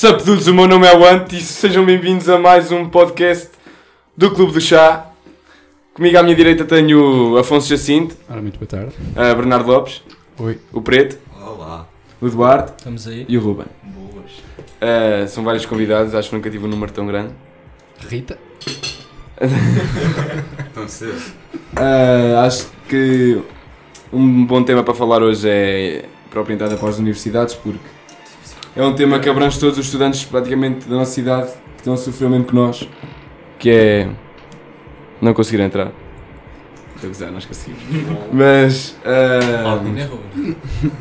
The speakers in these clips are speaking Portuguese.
Sup dudes, o meu nome é o Ant e sejam bem-vindos a mais um podcast do Clube do Chá. Comigo à minha direita tenho o Afonso Jacinto, Ora, muito boa tarde. a Bernardo Lopes, Oi. o Preto, Olá. o Eduardo Estamos aí. e o Ruben. Boas. Uh, são vários convidados, acho que nunca tive um número tão grande. Rita. Tão cedo. Uh, acho que um bom tema para falar hoje é para orientar para as universidades, porque é um tema que abrange todos os estudantes praticamente da nossa cidade que estão a sofrer o mesmo que nós, que é não conseguir entrar. Estou a gozar, nós conseguimos. Mas uh,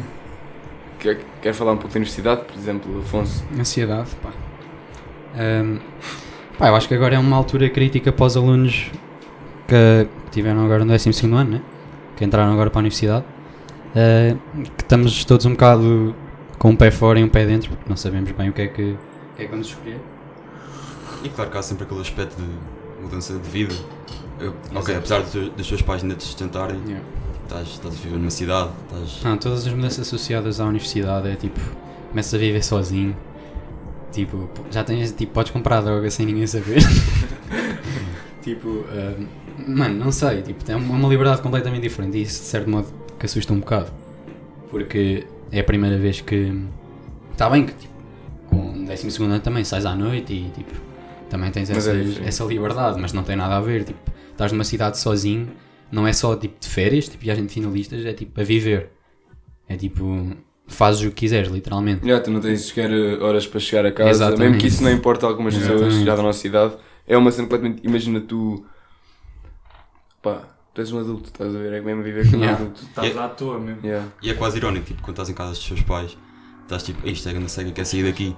quer, quer falar um pouco da universidade, por exemplo, Afonso? Ansiedade, pá. Ahm, pá, eu acho que agora é uma altura crítica para os alunos que tiveram agora no 12 ano, né? Que entraram agora para a universidade. Ah, que estamos todos um bocado com um pé fora e um pé dentro, porque não sabemos bem o que é que, o que, é que vamos escolher. E claro que há sempre aquele aspecto de mudança de vida. Eu- ok, apesar tu- dos teus pais ainda te sustentarem, Yeah. estás, estás a viver numa cidade, estás. Não, todas as mudanças associadas à universidade é tipo, começas a viver sozinho. Tipo, já tens, tipo, podes comprar droga sem ninguém saber. tipo, ah, mano, não sei, tipo, tem uma uma liberdade completamente diferente e isso de certo modo que assusta um bocado. Porque é a primeira vez que. Está bem que, tipo, com 12 ano também sais à noite e, tipo, também tens é essas- diferente. essa liberdade, mas não tem nada a ver. Tipo, estás numa cidade sozinho, não é só tipo de férias, tipo viagem de finalistas, é tipo a viver. É tipo, fazes o que quiseres, literalmente. Já, tu não tens sequer uh, horas para chegar a casa, Exatamente. mesmo que isso não importa a algumas pessoas já da nossa cidade. É uma cena completamente. Imagina tu. pá, tu és um adulto, estás a ver? É mesmo viver como um Yeah. adulto. Estás à toa mesmo. Yeah. E é quase irónico, tipo, quando estás em casa dos teus pais, estás tipo, isto é grande cega, quer sair daqui.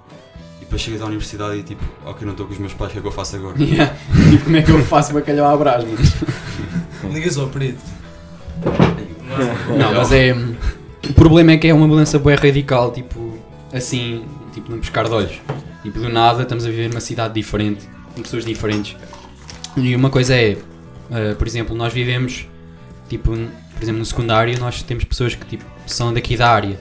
E depois chegas à universidade e tipo, ok, não estou com os meus pais, o que é que eu faço agora? Yeah. tipo, como é que eu faço bacalhau à brás, mano? Ligas ao preto. Não, mas é. O problema é que é uma mudança bem radical, tipo, assim, tipo, num pescar de olhos. Tipo, do nada estamos a viver numa cidade diferente, com pessoas diferentes. E uma coisa é, eh, por exemplo, nós vivemos, tipo, por exemplo, no secundário, nós temos pessoas que, tipo, são daqui da área.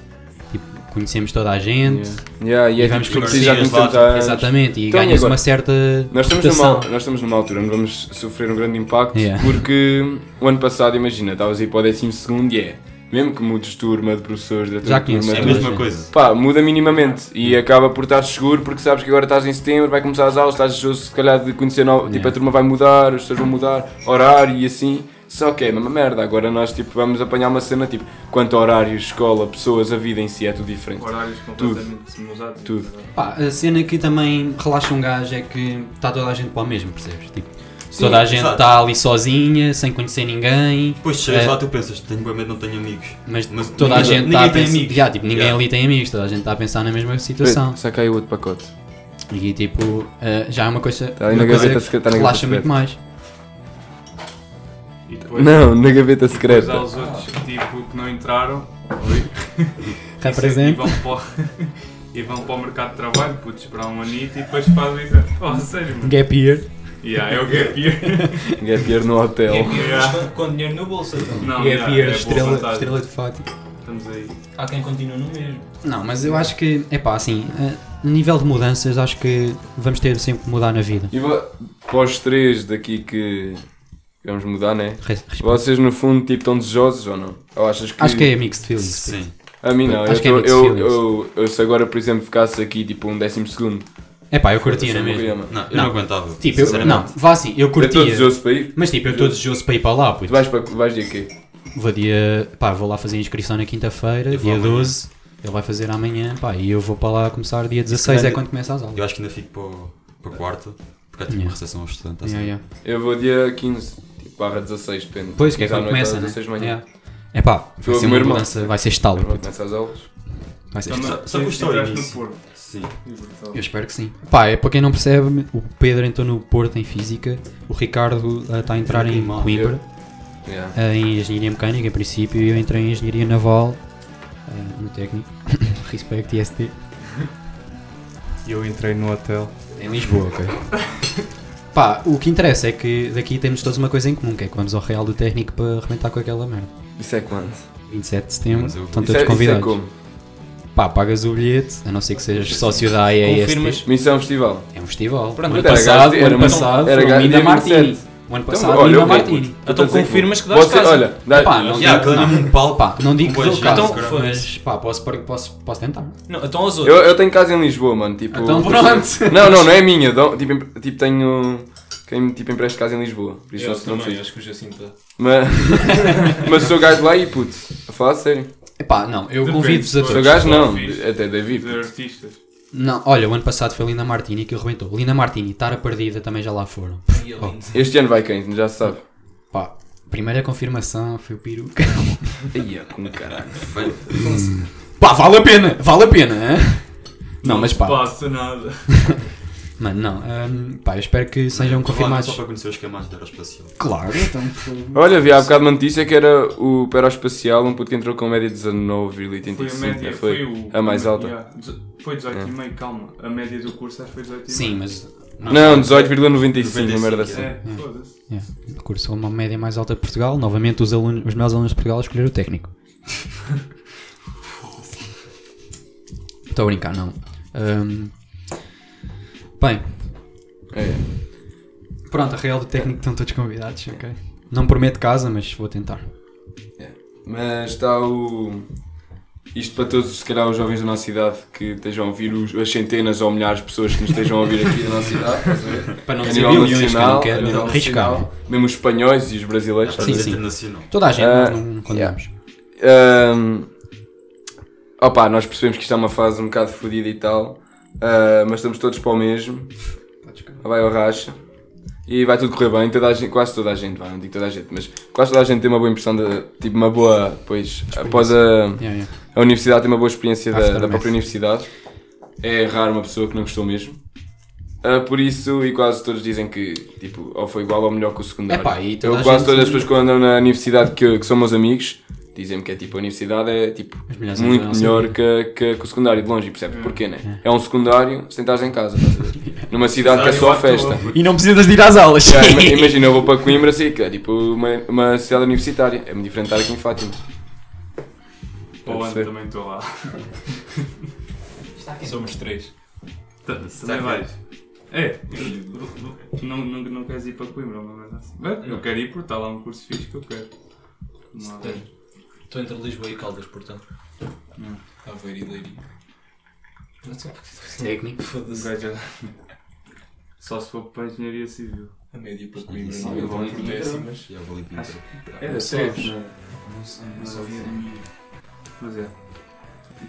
Tipo, conhecemos toda a gente. Yeah, e é E vamos tipo, conhecer já anos. Exatamente, e Então, ganhas agora? uma certa Nós estamos, numa, nós estamos numa altura onde vamos sofrer um grande impacto Yeah. porque o ano passado, imagina, estavas aí para o 12 segundo e é, mesmo que mudes de turma, de professores, de Já turma, É a mesma gente. coisa. Pá, muda minimamente e acaba por estar seguro porque sabes que agora estás em setembro, vai começar as aulas, estás ansioso se calhar de conhecer novo, tipo Yeah. a turma vai mudar, as pessoas vão mudar, horário e assim. Só que é a mesma merda, agora nós tipo vamos apanhar uma cena tipo quanto a horários, escola, pessoas, a vida em si é tudo diferente. Horários completamente mudados. Tudo. Pá, a cena que também relaxa um gajo é que está toda a gente para o mesmo, percebes? Tipo, Sim, toda a gente exato. está ali sozinha, sem conhecer ninguém, Depois chegas É. lá tu pensas, tenho bem medo, não tenho amigos. mas, Mas toda a gente está a pensar. amigos. Já, tipo, ninguém Yeah. ali tem amigos, toda a gente está a pensar na mesma situação. Aí o outro pacote. E tipo, eh, já é uma coisa, ali uma coisa gaveta que na relaxa gaveta muito mais. E depois, Não, na gaveta depois secreta. há os outros que, tipo, que não entraram e Representa. vão, para o, e vão para o mercado de trabalho, putos, esperar um anito e depois fazem. Oh, sério, mano. Gap year. Yeah, é o gap year. Gap year no hotel. Yeah. Com dinheiro no bolso, então. Não, Gap yeah, year, é estrela, vontade. estrela de Fátima. Estamos aí. Há quem continue no mesmo. Não, mas eu acho que, é pá, assim, eh, a nível de mudanças, acho que vamos ter sempre que mudar na vida. E para os três daqui que vamos mudar, né? Res- respeito. Vocês no fundo tipo estão desejosos ou não? Ou achas que. Acho que é mixed feelings. Sim. A mim não, Acho eu, que é tô- mixed eu, feelings. eu, eu, se agora por exemplo ficasse aqui tipo um décimo segundo. É pá, eu curtia na eu mesma. Não, eu Não. não, aguentava. Tipo, eu, não, vá assim, eu Eu estou curtia. desejoso para ir. Mas tipo, eu estou desejoso para ir para lá, Tu puto. vais, para, vais dia quê? Vou dia. Pá, vou lá fazer a inscrição na quinta-feira, Eu dia amanhã. 12. Ele vai fazer amanhã, pá, e eu vou para lá começar dia 16, é quando começa as aulas. Eu acho que ainda fico para, o- para o quarto, porque é tipo Yeah. uma recepção aos estudantes. assim. Yeah, yeah. Eu vou dia 15, tipo barra 16, depende. Pois, que é 15 à quando começa, né? 16 de manhã. Yeah. É pá, vai o ser meu uma irmão. mudança, vai ser estalo, Pronto, puto. Começa as aulas. Vai ser Então, estalo. Só- custou o Sim. Libertador. Eu espero que sim. Pá, é para quem não percebe, o Pedro entrou no Porto em Física, o Ricardo eh, está a entrar em. Coimbra, Yeah. eh, em Engenharia Mecânica, em princípio, e eu entrei em Engenharia Naval, eh, no técnico, Respect IST, E eu entrei no hotel. em Lisboa, ok? Pá, o que interessa é que daqui temos todos uma coisa em comum, que é que vamos ao Real do Técnico para arrebentar com aquela merda. Isso é quando? 27 de setembro, estão Isso todos é, isso é convidados. como? Pá, pagas o bilhete, a não ser que sejas sócio da AES. Confirmas. Missão Festival. É um festival. Pronto, o ano era passado, o ano era- passado era foi o gasto Mina dia Martini. 27. O ano Então, passado, olha, eu vou- Martini. Então confirmas que dás você- casa. Olha, dá, Pá, não Já, digo, não. um palco. Pá, não digo que dou casa, mas pá, posso, posso, posso tentar. Não, então eu, outros. eu tenho casa em Lisboa, mano. Tipo, Então pronto. Não, não, não é minha. tipo, em- tipo, tenho. Quem tipo empresta casa em Lisboa. Por isso Eu não, também, sei. acho que o Jacinto. Mas, mas sou gajo lá e puto, a falar sério. Epá, não, eu convido-vos a todos. gajo não, até David. De artistas. Não, olha, o ano passado foi Linda Martini que arrebentou. Linda Martini, Tara Perdida também já lá foram. É Oh. Este ano vai quem? Já se sabe. Pá, primeira confirmação foi o peruca. Ia com caralho. Bem, Pá, vale a pena, vale a pena, hein? Não, mas pá, passa nada. mano, não. hum, pá, eu espero que sejam confirmados. Só para conhecer os esquemas da aeroespacial. Claro, então. Olha, havia há bocado uma notícia que era o Peroespacial, um puto que entrou com média de 19,85. Foi a média, né? foi, o, a mais alta. Yeah, foi 18,5, calma. A média do curso acho que foi 18,5. Sim, mas. Não, 18,95, uma merda assim. É, foda-se. Yeah, o curso é uma média mais alta de Portugal. Novamente, os, alunos, os meus alunos de Portugal escolheram o técnico. Estou a brincar, não. Hum, bem, É. pronto, a Real do Técnico estão todos convidados, ok? Não prometo casa, mas vou tentar. Mas está o. Isto para todos, se calhar, os jovens da nossa idade que estejam a ouvir, os- as centenas ou milhares de pessoas que nos estejam a ouvir aqui da nossa idade, estás a ver? Para não dizer milhões, que eu nacional, não a quero arriscar. mesmo os espanhóis e os brasileiros. Sim, sim. Toda a gente, nós não condenamos. Ahm, opa, nós percebemos que isto é uma fase um bocado fodida e tal, ah, mas estamos todos para o mesmo. Vai ao racha. E vai tudo correr bem, toda gente, quase toda a gente, vai, não digo toda a gente, mas quase toda a gente tem uma boa impressão, de, tipo uma boa, pois, após a, Yeah, yeah. a universidade tem uma boa experiência da, da própria universidade. É raro uma pessoa que não gostou mesmo. Ah, por isso, e quase todos dizem que tipo, ou foi igual ou melhor que o secundário. Epá, Eu quase todas as pessoas que andam na universidade que, que são meus amigos dizem-me que é tipo a universidade é tipo muito melhor que, que, que o secundário de longe percebes porquê, né? É um secundário sem estares em casa, estás a ver? Numa cidade que é só festa. E não precisas de ir às aulas. Imagina, eu vou para Coimbra, assim, que é tipo uma, uma cidade universitária. É muito diferente estar aqui em Fátima. Para o ano também estou lá. Somos três. Tá- Também vais. É, não, não, não queres ir para Coimbra, merda assim. Eu quero ir porque está lá um curso fixe que eu quero. Não há- Estou entre Lisboa e Caldas, portanto. Hum. Aveiro e Leiria. Não sei. Técnico. Um Foda-se. é- Só se for para a engenharia civil. A média para Coimbra sim, não eu é vou por décimas. Já vou limpar. Acho- É, Era sério. só. Não sei, não Mas sabia. Mas é.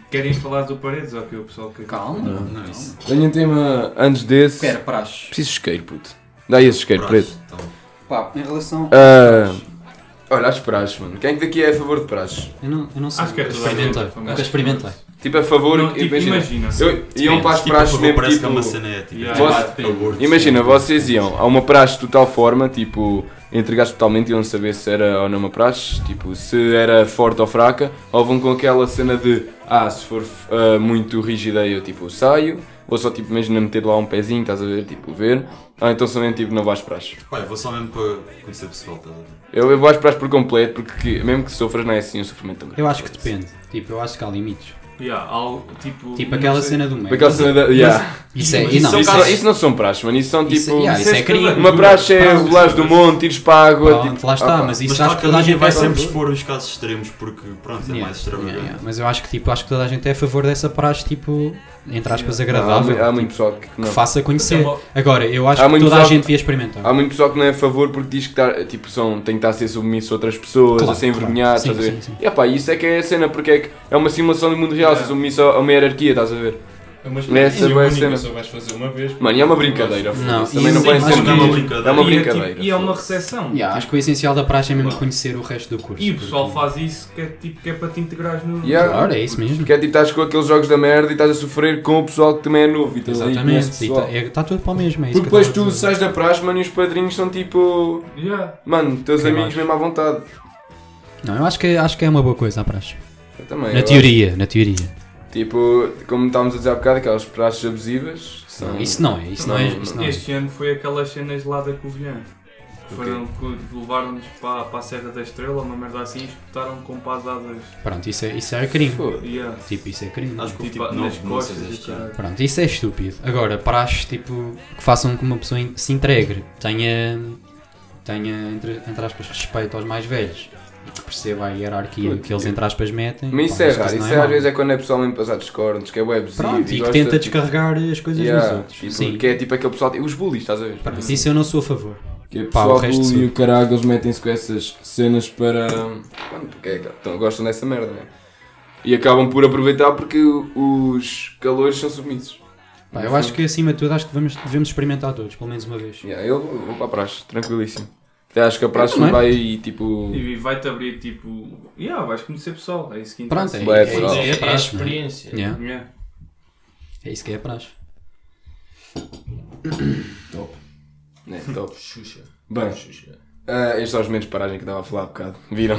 Querem falar do Paredes ou que o pessoal quer Calma. Não, não é isso. Tenho um tema antes desse. Quero praxe. Preciso de isqueiro, puto. Dá aí esse isqueiro preto. Então, Pá, em relação. Ah, olha, as praxes, mano. Quem é que daqui é a favor de praxes? Eu não, eu não sei. Acho que é experimentei. favor. Nunca experimentei. Tipo, a favor. Não, tipo, imagina. imagina. Eu, iam para as tipo, praxes mesmo, parece tipo... que é uma cena. Yeah. Você- Aborto. Imagina, vocês iam a uma praxe de tal forma, tipo, entregaste totalmente e iam saber se era ou não uma praxe, tipo, se era forte ou fraca, ou vão com aquela cena de, ah, se for ah, muito rígida eu, tipo, saio, ou só, tipo, imagina meter lá um pezinho, estás a ver, tipo, ver, ou então somente, tipo, não vais praxe. Pá, eu vou só mesmo para conhecer o pessoal, estás a ver? Eu, eu vou às praxes por completo, porque mesmo que sofras não é assim um sofrimento tão grande. Eu acho que depende. Tipo, eu acho que há limites. Yeah, algo, tipo, Tipo não aquela cena do meio. Aquela cena da, yeah. Isso é. Mas E não, são isso, casos- isso não são praxes, mano, isso são, tipo... Isso, yeah, isso é Isso é crime. Uma praxe é Pronto, volares do monte, tires para a água, Pronto, tipo... lá está, ah, pá. mas isso Mas acho claro que que toda a ninguém gente vai é sempre expor os casos extremos porque, pronto, é Yeah, mais extravagante. yeah, yeah. Mas eu acho que tipo, acho que toda a gente é a favor dessa praxe, tipo, entre aspas, Há, agradável. há tipo, muito pessoal que que não. faça conhecer. É Agora, eu acho Há que toda a gente devia experimentar. Há muito pessoal que não é a favor porque diz que tá, tipo, são, tem que estar a ser submisso a outras pessoas, Claro, a ser envergonhado, claro. estás a Sim, ver? sim, sim. E epá, isso é que é a cena, porque é, que é uma simulação do mundo real, ser submisso a uma hierarquia, estás a ver? É uma Essa experiência vai única, ser- só vais fazer uma vez. Mano, e é uma brincadeira, Não, foda-se, também não podem sim, ser acho que é uma brincadeira. É uma E é, tipo- brincadeira. e é uma foda-se. recepção. Yeah, acho que o essencial da praxe é mesmo Claro. conhecer o resto do curso. E o pessoal porque- faz isso que é, tipo, que é para te integrares no. Yeah. Claro, é isso mesmo. Porque é tipo, estás com aqueles jogos da merda e estás a sofrer com o pessoal que também é novo e estás aí com esse Exatamente. pessoal. Está é, tá tudo para o mesmo. É isso Porque que depois eu tava a tu dizer. sais da praxe, mano, e os padrinhos são tipo. Yeah. Mano, teus Quem amigos mais? mesmo à vontade. Não, eu acho que, acho que é uma boa coisa a praxe. Eu também. Na teoria, na teoria. Tipo, como estávamos a dizer há bocado, aquelas praxes abusivas. São... Não, isso não é. Isso não, é. Não, Isso não é. Este ano foi aquelas cenas lá da Covilhã. Foram, que levaram-nos para, para a Serra da Estrela, uma merda assim, e espetaram com dois. Pronto, isso é, isso é crime. Yeah. Tipo, isso é crime. Acho que Tipo, tipo, nas costas ano. Pronto, isso é estúpido. Agora, praxe, tipo, que façam com que uma pessoa se integre, tenha, tenha entre, entre aspas, respeito aos mais velhos perceba a hierarquia Puto, que eles, entre aspas, metem. Mas pá, isso é raro, isso é, às mau. vezes é quando é pessoal mesmo passar discordes, que é web Pronto, e que tenta descarregar as coisas dos outros. Sim. Que é tipo aquele pessoal, os bullies, estás a ver? Pronto, isso eu não sou a favor. Que é Pá, pessoal bully e o caralho, eles metem-se com essas cenas para. Porque é então, gostam dessa merda, né? E acabam por aproveitar porque os calores são submissos. Pá, eu acho que acima de tudo acho que devemos, devemos experimentar todos, pelo menos uma vez. Yeah, eu vou vou para a praxe, tranquilíssimo. Até acho que a praxe também. vai tipo. E vai-te abrir tipo. Yeah, vais conhecer pessoal, é isso que Pronto, interessa. é, Bué, é, pessoal. isso que é É, a é a praxe. é? experiência. Yeah, Yeah. É isso que é a praxe. Top. Né, top. Xuxa. Bem, Xuxa. ah, estes são os momentos de paragem que estava a falar há bocado. Viram?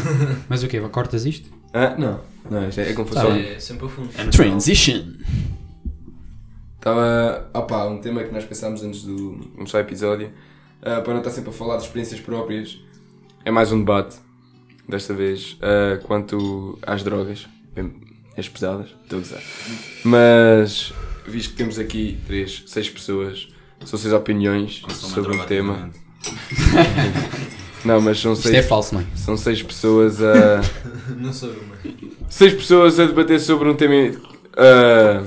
Mas o quê? Cortas isto? Ah, não. Não, isto é, é como fosse Tá. É sempre a fundo. É. Transition! Estava. Opá, um tema que nós pensámos antes do começar o episódio. Ah, para não estar sempre a falar de experiências próprias, é mais um debate. Desta vez, ah, quanto às drogas. Bem, as pesadas, estou a gozar. Mas, visto que temos aqui três, seis pessoas, são seis opiniões sobre o tema. Não, mas são Isto é seis, falso, não é? são seis pessoas a. Não sou uma. seis pessoas a debater sobre um tema. ah,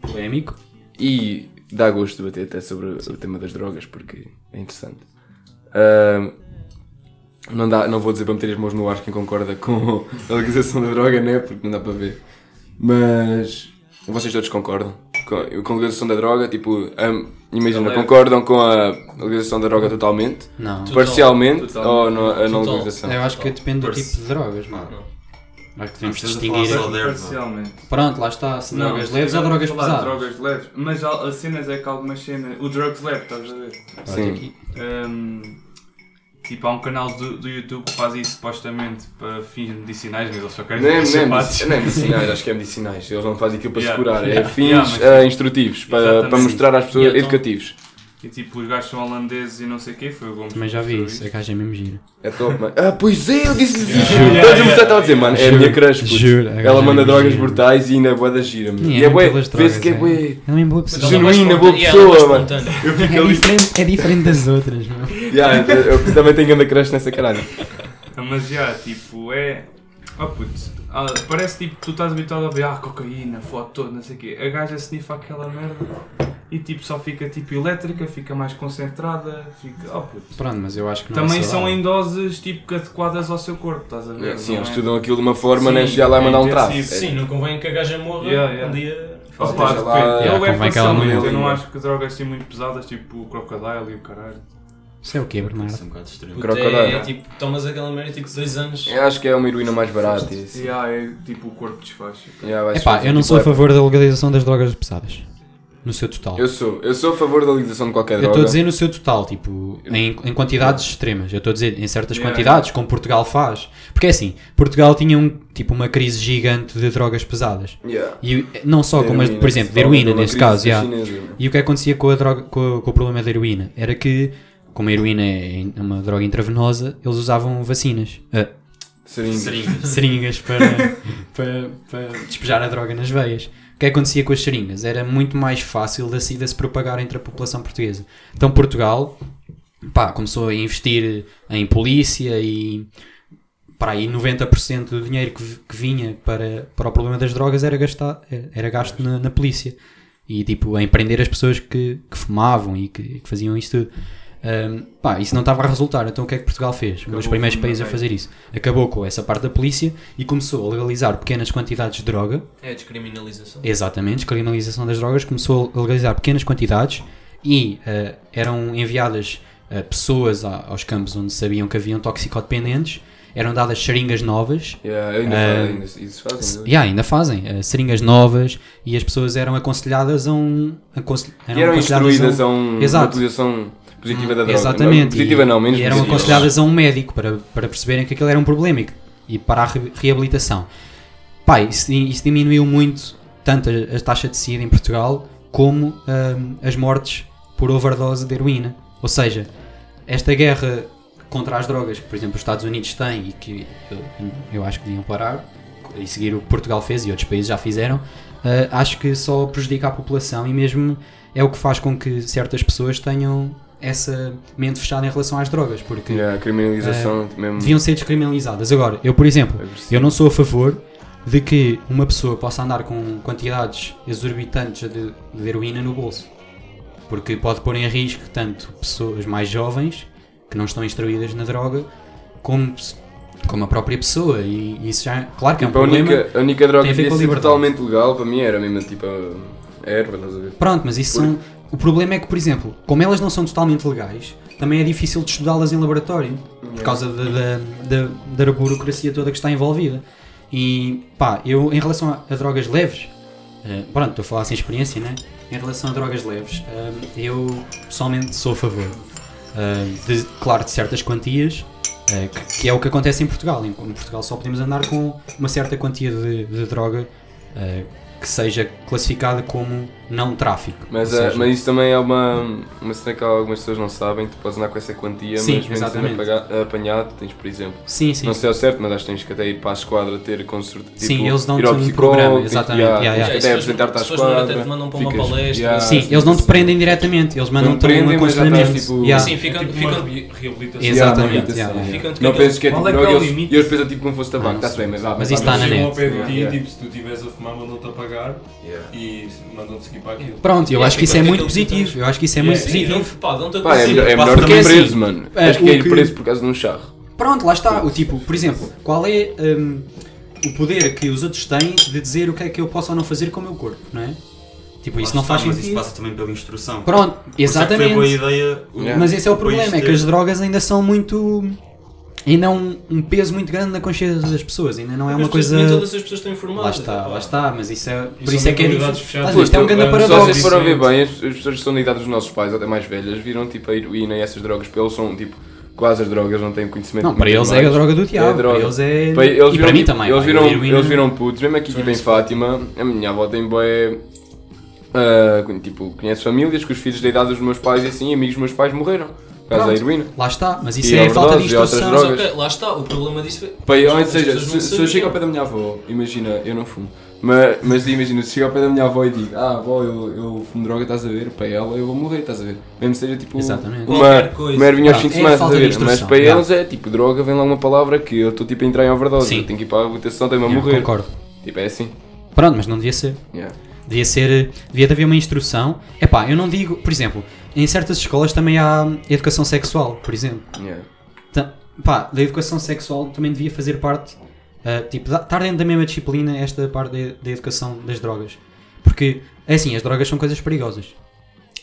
Polémico. E dá gosto debater até sobre o tema das drogas porque é interessante. Ahm, não, dá, não vou dizer para meter as mãos no ar quem concorda com a legalização da droga, né? Porque não dá para ver. Mas vocês todos concordam com com a legalização da droga? Tipo, ahm, imagina, concordam com a legalização da droga totalmente? Não. Total, parcialmente totalmente. ou no, a não Total. legalização? Eu acho que depende do tipo de drogas, mano. Não. Acho que devemos distinguir. erva. Parcialmente. Pronto, lá está. Se Não, drogas leves ou drogas pesadas. drogas leves. Mas há, há cenas é que algumas cenas. O Drugs Lab, estás a ver? Sim. aqui. Hum, tipo, há um canal do, do YouTube que faz isso supostamente para fins medicinais, mas eles só querem Não é, fazer não, é, sapatos. medici- não é medicinais, acho que é medicinais. Eles não fazem aquilo para Yeah. se curar, é Yeah. fins Yeah, mas- ah, instrutivos, para, Exatamente. para mostrar às pessoas então- educativos. E tipo, os gajos são holandeses e não sei o quê. Foi o Gomes Também já vi que isso. A gaja é mesmo gira. É top, mano. Ah, pois é, eu disse-lhes isso. Yeah. Todos a mostrar, estava a dizer, mano, é a minha crush, puto. juro, Ela é manda drogas brutais e ainda é bué da gira, mano. E é é bué, vê-se que é bué. Ela é uma boa Mas pessoa. é Genuína, boa é pessoa, mano. Eu fico É ali. diferente, é diferente das outras. Yeah, eu, também tenho grande crush nessa caralho. Mas já, tipo, é. Oh puto, ah, parece tipo tu estás habituado a ver ah, cocaína, foto toda, não sei o quê. A gaja sniffa aquela merda e tipo só fica tipo elétrica, fica mais concentrada, fica. Oh puto. Pronto, mas eu acho que não Também é são em doses tipo adequadas ao seu corpo, estás a ver? Sim, Não eles é- estudam aquilo de uma forma, Sim, né? Já lá é mandar um traço. Sim, não convém que a gaja morra Yeah, yeah. um dia. Oh, seja, lá- depende. Eu é convém que ela não parcialmente, eu não acho que drogas assim muito pesadas, tipo o crocodile e o caralho. Isso é o quê, Bernardo? Isso é um bocado extremo. Puta, Crocodile. é, é tipo, tomas aquela merda tipo dois anos. Eu acho que é uma heroína mais barata. e Isso. Yeah, é tipo o corpo desfaz. Yeah, Epá, eu não tipo sou a época. favor da legalização das drogas pesadas. No seu total. Eu sou, eu sou a favor da legalização de qualquer Eu droga. estou a dizer no seu total, tipo, em, em quantidades extremas. Eu estou a dizer em certas Yeah, quantidades, como Portugal faz. Porque é assim, Portugal tinha um, tipo, uma crise gigante de drogas pesadas. Yeah. E não só De como, heroína, por exemplo, de heroína neste caso. yeah. chinesa? E o que acontecia com, a droga, com, com o problema da heroína? Era que, como a heroína é uma droga intravenosa, eles usavam vacinas. ah, Seringas. seringas para, para, para despejar a droga nas veias. O que acontecia com as seringas? Era muito mais fácil da SIDA se propagar entre a população portuguesa. Então Portugal pá, começou a investir em polícia e para aí 90% do dinheiro que, que vinha para, para o problema das drogas era, gastar, era gasto na, na polícia e tipo a empreender as pessoas que, que fumavam e que, que faziam isso tudo. Ahm, pá, isso não estava a resultar, então o que é que Portugal fez? um dos Acabou primeiros países a fazer isso. Acabou com essa parte da polícia e começou a legalizar pequenas quantidades de droga É a descriminalização. Exatamente, descriminalização das drogas começou a legalizar pequenas quantidades e eh, eram enviadas eh, pessoas a- aos campos onde sabiam que haviam toxicodependentes, eram dadas seringas novas, Yeah, ainda, ainda isso fazem. né? e ainda fazem, eh, seringas novas e as pessoas eram aconselhadas a um. aconse- E eram aconselhadas instruídas a um, uma Exato. utilização positiva da droga. Exatamente. Não, positiva e, não, menos e eram positiva. aconselhadas a um médico para, para perceberem que aquilo era um problema e, e para a re- reabilitação. Pá, isso, isso diminuiu muito tanto a, a taxa de SIDA em Portugal como hum, as mortes por overdose de heroína. Ou seja, esta guerra contra as drogas que, por exemplo, os Estados Unidos têm e que eu, eu acho que deviam parar e seguir o que Portugal fez e outros países já fizeram, eh, acho que só prejudica a população e mesmo é o que faz com que certas pessoas tenham essa mente fechada em relação às drogas, porque Yeah, a criminalização mesmo. deviam ser descriminalizadas. Agora, eu, por exemplo, eu não sou a favor de que uma pessoa possa andar com quantidades exorbitantes de, de heroína no bolso. Porque pode pôr em risco tanto pessoas mais jovens, que não estão instruídas na droga, como, como a própria pessoa. E isso já, claro que é um Tipo, a, problema. única, a única droga a que devia a ser totalmente legal para mim era mesmo tipo a erva, estás a ver? Pronto, mas isso são. O problema é que, por exemplo, como elas não são totalmente legais, também é difícil de estudá-las em laboratório por causa da, da, da, da burocracia toda que está envolvida. E pá, eu em relação a, a drogas leves, eh, pronto, estou a falar sem experiência, né? Em relação a drogas leves, eh, eu pessoalmente sou a favor. eh, de, claro, de certas quantias, que, que é o que acontece em Portugal. Em, em Portugal só podemos andar com uma certa quantia de, de droga que seja classificada como não tráfico. Mas, eh, seja, mas isso também é uma, uma cena que algumas pessoas não sabem, tu podes andar com essa quantia, Sim, mas mesmo sendo apanhado, tens por exemplo, Sim, sim. não sei ao certo, mas acho que tens que até ir para a esquadra ter consulta, tipo, Sim, eles dão-te um programa, exatamente, yeah, yeah, yeah. até apresentar-te à esquadra. até te mandam para uma ficas- palestra, yeah, Sim, sim, eles não te sim. prendem diretamente, eles mandam-te um aconselhamento. tipo- Yeah. Sim, ficam, tipo ficam, reabilitação. Exatamente, Yeah, yeah, Não penses que é tipo é droga é eles- e pensam tipo como fosse tabaco, está-se bem, mas Mas isso está na net. tipo, se tu estiveres a fumar, mandam-te apagar Yeah. e mandam-te seguir para aquilo. Pronto, eu Yeah, acho que isso é fica muito aquilo que tu positivo. Eu acho que isso é Yeah, muito sim, positivo. pá, é, melhor- é melhor do porque que é preso, assim, mano. é, Acho que o é ir preso por causa de um charro. Pronto, lá está. O tipo, por exemplo, qual é hum, o poder que os outros têm de dizer o que é que eu posso ou não fazer com o meu corpo, não é? Tipo, isso não faz Mas isso sentido. passa também pela instrução. Pronto, isso é exatamente. ideia. o- Yeah. Mas esse é o problema, é que as drogas ainda são muito. Ainda é um, um peso muito grande na consciência das pessoas, ainda não é uma coisa. Nem todas as pessoas estão informadas. Lá está, lá está, mas isso é. Por isso é que é difícil. vezes é um grande Puta, Se paradoxo. vocês forem ver bem, as, as pessoas que são ligadas dos nossos pais, até mais velhas, viram tipo a heroína e essas drogas, para eles são tipo quase as drogas, não têm conhecimento. Não, para eles é mais. a droga do diabo. droga. Para eles é. Para eles e viram, para mim tipo, também. Eles viram, heroína- eles viram putos, mesmo aqui tipo em Fátima, a minha avó tem boé. tipo, conhece famílias que os filhos da idade dos meus pais e assim, amigos dos meus pais morreram. Pronto. heroína. Lá está, mas isso E é a falta de instrução. Mas drogas. ok, lá está, o problema disso foi. Ou seja, se, se eu chego ao pé da minha avó, imagina, eu não fumo, mas, mas imagina, se chego ao pé da minha avó e digo, ah, avó, eu, eu fumo droga, estás a ver? Para ela eu vou morrer, estás a ver? Mesmo seja tipo Exatamente. uma, uma ervinha aos Ah, 5 de é semana, estás a ver? Mas para eles é tipo, droga, vem lá uma palavra que eu estou tipo a entrar em overdose, Sim. eu tenho que ir para a votação, tenho-me a morrer. Concordo. Tipo, é assim. Pronto, mas não devia ser. Yeah. Devia ser. Devia haver uma instrução. Epá, eu não digo. Por exemplo, em certas escolas também há educação sexual, por exemplo. Yeah. Pá, da educação sexual também devia fazer parte. ah, tipo, estar dentro da mesma disciplina esta parte da, da educação das drogas. Porque, é assim, as drogas são coisas perigosas.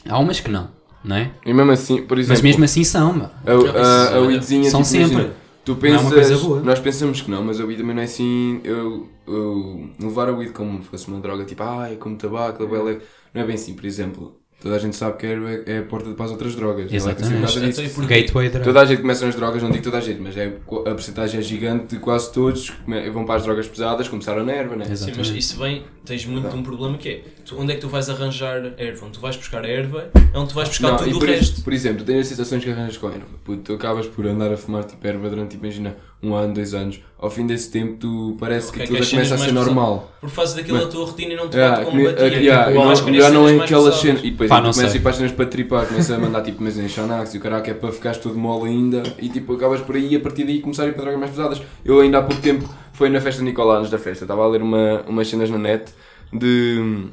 Há umas que não, não é? E mesmo assim, por exemplo, Mas mesmo assim são, mano. a, a, a weedzinha, São tipo, imagina, sempre. Tu Não é uma pensas, coisa boa. nós pensamos que não, mas a weed também não é assim. Eu, eu levar a weed como fosse uma droga, tipo, ai, como tabaco, é. Não é bem assim, por exemplo. Toda a gente sabe que a erva é a porta para as outras drogas. É Exatamente. disso. Então, e porquê? Gateway drug. Toda a gente começa nas drogas, não digo toda a gente, mas é, a porcentagem é gigante de quase todos vão para as drogas pesadas, começaram na erva, né? Sim, mas Exatamente. isso vem, tens muito de um problema que é tu- onde é que tu vais arranjar erva? Onde tu vais buscar a erva é onde tu vais buscar Não, tudo e o por, resto. isso- por exemplo, tens as sensações que arranjas com a erva. Puto, tu acabas por andar a fumar tipo erva durante, imagina, um ano, dois anos. Ao fim desse tempo, tu parece Ok, que que tudo as começa a ser normal. Por fazes daquilo Mas- a tua rotina e não te Yeah, bate como batia. yeah, não, já não é pesadas. cenas. E depois Pá, não começas a ir para as cenas para tripar, começa a mandar tipo mas em Xanax e o caraca é para ficares todo mole ainda. E tipo acabas por aí a partir daí começar a ir para drogas mais pesadas. Eu ainda há pouco tempo foi na festa de Nicolás, antes da festa, estava a ler uma, umas cenas na net de hum,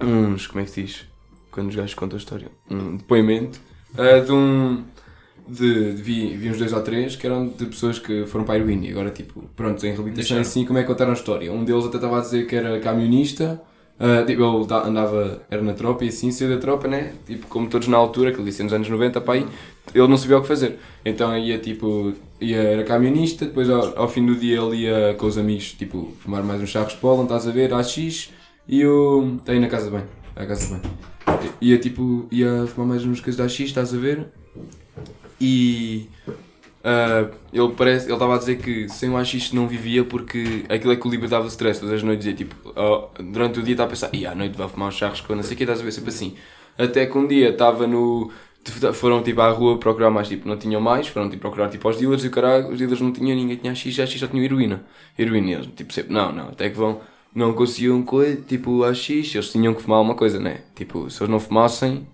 uns. como é que se diz? Quando os gajos contam a história. Um depoimento uh, de um. De, de vi, vi uns dois ou três que eram de pessoas que foram para a heroína e agora tipo, pronto, em reabilitação assim, como é que contaram a história? Um deles até estava a dizer que era camionista, uh, tipo, ele da- andava, era na tropa e assim, saiu da tropa, né? Tipo, como todos na altura, que ele disse nos anos 90, pá, aí, ele não sabia o que fazer. Então ia tipo, ia, era camionista, depois ao, ao fim do dia ele ia com os amigos, tipo, fumar mais uns charros polo, estás a ver, AX, e o. Tem na casa de banho, à casa de banho. Ia tipo, ia fumar mais uns coisas de AX, estás a ver? E. ah, ele parece, ele estava a dizer que sem o AX não vivia porque aquilo é que o libertava do stress todas as noites. Dizia, tipo, oh, durante o dia estava a pensar, e à noite vai fumar uns charros com não sei o que, estás a ver, sempre assim. Até que um dia estava no, foram tipo à rua procurar mais, tipo, não tinham mais, foram tipo procurar tipo aos dealers e o caralho, os dealers não tinham, ninguém tinha X, X só tinham heroína. Heroína, eles tipo sempre, não, não, até que vão, não conseguiam coisa, tipo AX, eles tinham que fumar alguma coisa, né? Tipo, se eles não fumassem,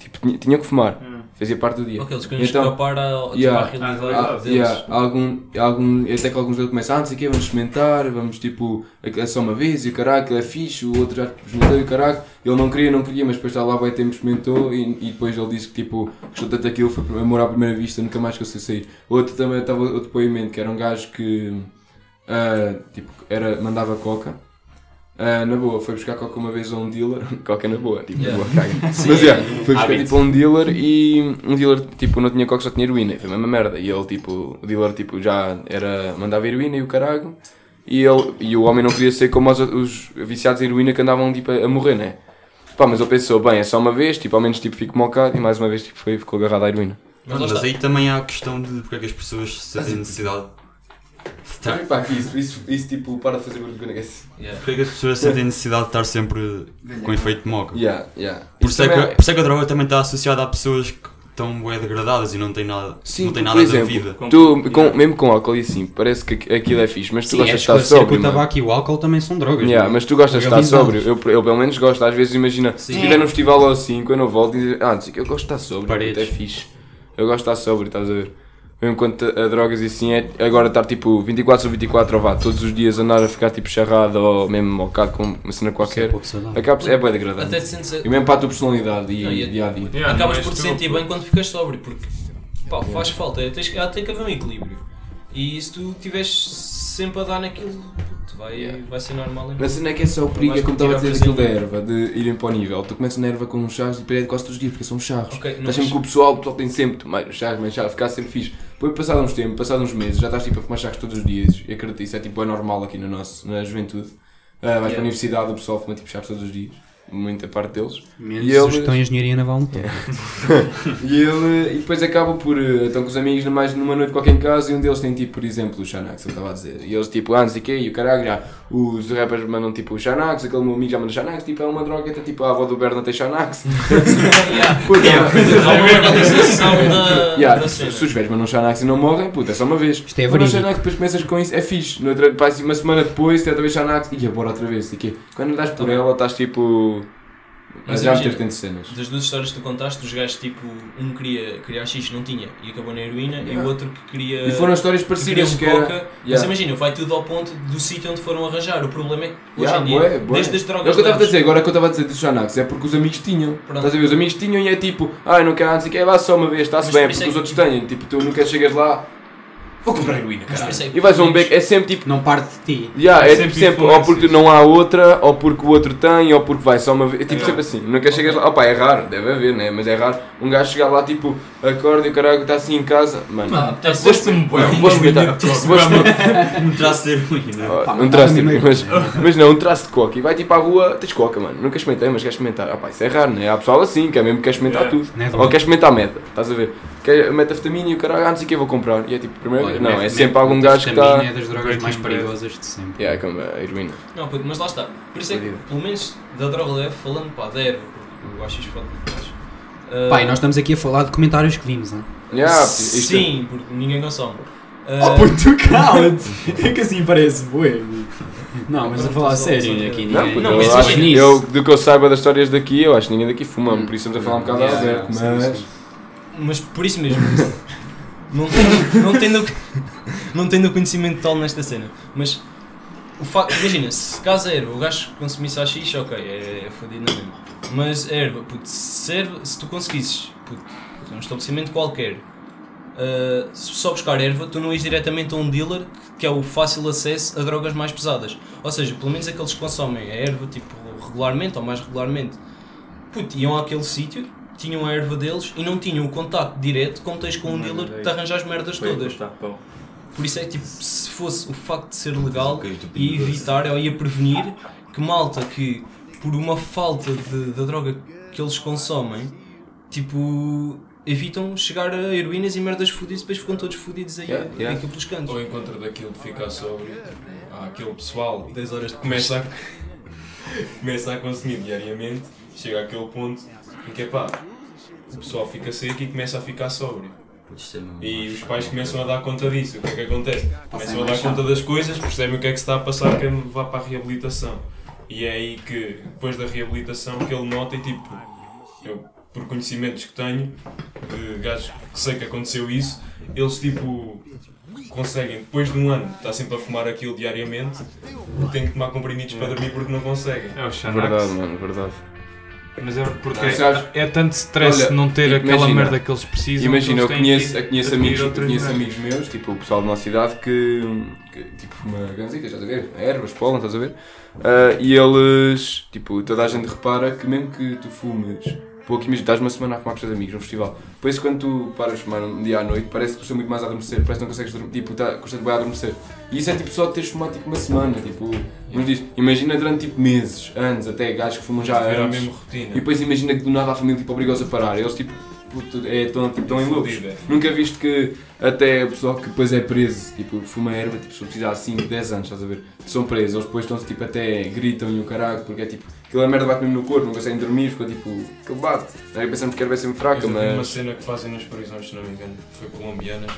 tipo, tinha- que fumar, fazia parte do dia. Ok, eles queriam Então- escapar tipo, Yeah. realidade Ah, deles. yeah, algum, algum, até que alguns deles começam, ah, não sei o quê, vamos experimentar, vamos tipo, é só uma vez e o caralho, aquilo é fixe, o outro já experimentou e o caralho, ele não queria, não queria, mas depois está lá, vai tempo, experimentou e, e depois ele disse que tipo, gostou tanto daquilo, foi amor à primeira vista, nunca mais conseguiu sair. Outro também estava outro depoimento, que era um gajo que, ah, tipo, era, mandava coca. Ah, na boa, foi buscar coca uma vez a um dealer, coca na boa, tipo, Yeah. na boa, caga. Mas yeah, foi buscar tipo a um dealer e um dealer tipo não tinha coca, só tinha heroína, foi a mesma merda. E ele tipo, o dealer tipo já era, mandava heroína e o caralho. E, ele, e o homem não queria ser como os, os viciados em heroína que andavam tipo, a, a morrer, né? Pá, mas ele pensou, bem, é só uma vez, tipo, ao menos tipo, fico mocado e mais uma vez tipo, foi, ficou agarrado à heroína. Mas Mas aí também há a questão de porque é que as pessoas sentem necessidade. Tá. Pá, aqui, isso, isso, isso tipo, para de fazer barulho quando é Yeah. Porque é que as pessoas sentem necessidade de estar sempre com efeito de moca? Yeah, yeah. Por isso, é que, também por isso é que a droga também está associada a pessoas que estão bem degradadas e não têm nada, Sim, não têm nada da exemplo, vida. Tu, com, mesmo com álcool e assim, parece que aquilo é fixe, mas tu Sim, é gostas de estar que sóbrio. o mano. tabaco e o álcool também são drogas. Yeah, mas tu gostas de estar sóbrio. Eu, eu pelo menos gosto. Às vezes imagina, se Sim. estiver num festival ou assim, quando eu volto, e dizer, ah, não sei o que, eu gosto de estar sóbrio. É fixe. Eu gosto de estar sóbrio, estás a ver? Mesmo quanto a, a drogas e assim, é agora estar tipo 24 sobre 24 ou vá, todos os dias andar a ficar tipo charrado ou mesmo mocado com uma cena é qualquer. saudável. Acaba é bem Até degradante. te sentes. E mesmo para a tua personalidade e Não, e- dia a dia. Yeah, acabas não por te sentir bem quando ficas sóbrio, porque pá, faz falta, tens, tem que haver um equilíbrio. E se tu estiveres sempre a dar naquilo, puto, vai, Yeah. vai ser normal. Na cena é que é só o perigo, é como estava a dizer aquilo da erva, de irem para o nível. Tu começas na erva com uns charros e depois é quase todos os dias, porque são charros. Ok, não, Estás sempre mas- com o pessoal, o pessoal tem sempre mais charros, mais charros, ficar sempre fixe. Depois, passado uns tempos, passado uns meses, já estás tipo a fumar charros todos os dias. E acredito, isso é tipo é normal aqui no nosso, na juventude. Ah, vais para a Yeah. universidade, o pessoal fuma tipo charros todos os dias. Muita parte deles. Menos E os eles- que estão em engenharia naval não estão. E ele e depois acaba por. eh, Estão com os amigos mais numa noite qualquer em casa e um deles tem tipo, por exemplo, o Xanax, eu estava a dizer. E eles tipo, ah, não sei o quê, e o caralho já. Os rappers mandam tipo o Xanax, aquele meu amigo já manda Xanax, tipo, é uma droga, até tipo a avó do Berna tem Xanax. Yeah. Puta, analisação da, Yeah, da se, os velhos mandam Xanax e não morrem, puta, é só uma vez. Isto é verídico. Xanax, depois começas com isso, é fixe. Noutra, uma semana depois, tem outra vez Xanax, e bora outra vez, quê. Quando andas por ela, estás tipo. Mas já imagina, de cenas. Das duas histórias que tu contaste, os gajos tipo, um queria, queria X, não tinha, e acabou na heroína, e Yeah. o outro que queria. E foram histórias que queria parecidas um que era. coca. Mas Yeah. imagina, vai tudo ao ponto do sítio onde foram arranjar. O problema é que hoje Yeah, em dia, bué, bué. desde as É o drogas que eu estava a leves- dizer, agora que eu estava a dizer dos Xanax é porque os amigos tinham. Pronto. Estás a ver? Os amigos tinham e é tipo, ah, não quero o que, vá só uma vez, está-se bem, é porque é os que- outros têm. Tipo, tu nunca chegas lá, vou comprar heroína, caralho. é E vais a um beco, é sempre tipo, Não parte de ti. yeah, é É sempre, sempre ou porque não há outra, ou porque o outro tem, ou porque vai só uma vez. É tipo É. sempre assim, nunca chegas lá, opá, é raro, deve haver, né? Mas é raro um gajo chegar lá, tipo, acorda e o caralho está assim em casa, mano. Mano, apetece-me bué, Vou experimentar. de. Não terá de é? Não mas traço, meio. mas, mas não, um traço de coca e vai tipo à rua, tens coca, mano. Nunca experimentei, mas quer experimentar. Ah, pá, isso é raro, né? Há pessoal assim, que é mesmo que quer experimentar Yeah. tudo. Não é Ou quer experimentar meta, estás a ver? Quer metafetamina e o caralho, ah, não sei o que eu vou comprar. E é tipo, primeiro, não, é met- sempre algum gajo que está. é das drogas mais Bad. perigosas de sempre. Yeah, é como a heroína. Não, puto, mas lá está. Por isso é que, pelo menos da droga leve, falando pá, da erva, porque eu acho isto foda demais. Ah, Pá, e nós estamos aqui a falar de comentários que vimos, não é? Yeah, é- Sim, porque ninguém consome. Oh, Ah, puto, cala-te! É que assim parece bué. Não, mas a falar a sério, aqui Não, ninguém... Não, eu mas acho- imagina eu, do que eu saiba das histórias daqui, eu acho que ninguém daqui fuma, por isso estamos a falar um bocado Yeah, sim, mas. mas por isso mesmo, não tendo, não, tendo, não tendo conhecimento total nesta cena, mas o facto, imagina, se caso a erva, o gajo consumisse a ok, é, é fodido na mesma. Mas a erva, puto, se, erva, se tu conseguisses, puto, um estabelecimento qualquer, uh, só buscar erva, tu não ires diretamente a um dealer que é o fácil acesso a drogas mais pesadas. Ou seja, pelo menos aqueles que consomem a erva tipo, regularmente ou mais regularmente, puto, iam àquele sítio, tinham a erva deles e não tinham o contacto direto como tens com um dealer que é te arranja as merdas Foi, todas. tá. Por isso é que tipo, se fosse o facto de ser legal tu e evitar ou ia prevenir que malta que por uma falta de, da droga que eles consomem, tipo, evitam chegar a heroínas e merdas fodidas e depois ficam todos fodidos aí Yeah, yeah. aqui pelos cantos. Ou em contra daquilo de ficar sóbrio, há aquele pessoal 10 horas de começa a, começa a consumir diariamente, chega àquele ponto em que é pá, pessoal fica seco e começa a ficar sóbrio. É E os pais começam a dar conta disso. O que é que acontece? Começam a dar conta das coisas, percebem o que é que se está a passar, querem levar para a reabilitação. E é aí que, depois da reabilitação, que ele nota e tipo, eu, por conhecimentos que tenho, de gajos que sei que aconteceu isso, eles tipo conseguem, depois de um ano, está sempre a fumar aquilo diariamente, têm que tomar comprimidos para dormir porque não conseguem. É o Xanax. Verdade, mano, verdade. Mas é porque sabes- é, é tanto stress Olha, não ter imagina- aquela merda que eles precisam. Imagina, eu eles têm conheço, eu conheço, amigos, eu conheço merdas. amigos meus, tipo o pessoal da nossa idade, que, que tipo fuma ganzita, estás a ver? Ervas, pólen, estás a ver? Ah, e eles, tipo, toda a gente repara que mesmo que tu fumes pouco, imagina, estás uma semana a fumar com os teus amigos num festival, depois quando tu paras de fumar um dia à noite, parece que custa muito mais a adormecer, parece que não consegues dormir, tipo, tá, custa bem a adormecer. E isso é tipo só de teres fumado tipo uma semana, tipo, uns dias. Imagina durante tipo meses, anos, até gajos que fumam já há Virar a anos. mesma rotina. E depois imagina que do nada a família tipo, obrigou-os a parar. Eles tipo, puto, é, estão tipo, tão em loucos. Fodida. Nunca viste que até o pessoal que depois é preso, tipo, fuma erva, tipo, se precisar assim 10 anos, estás a ver? São presos, eles depois estão tipo até gritam e o caralho, porque é tipo, aquela merda bate mesmo no corpo, não conseguem dormir, ficou tipo, aquele bate. Aí pensamos que era sempre fraca, Mas eu vi uma cena que fazem nas prisões, se não me engano, foi colombianas,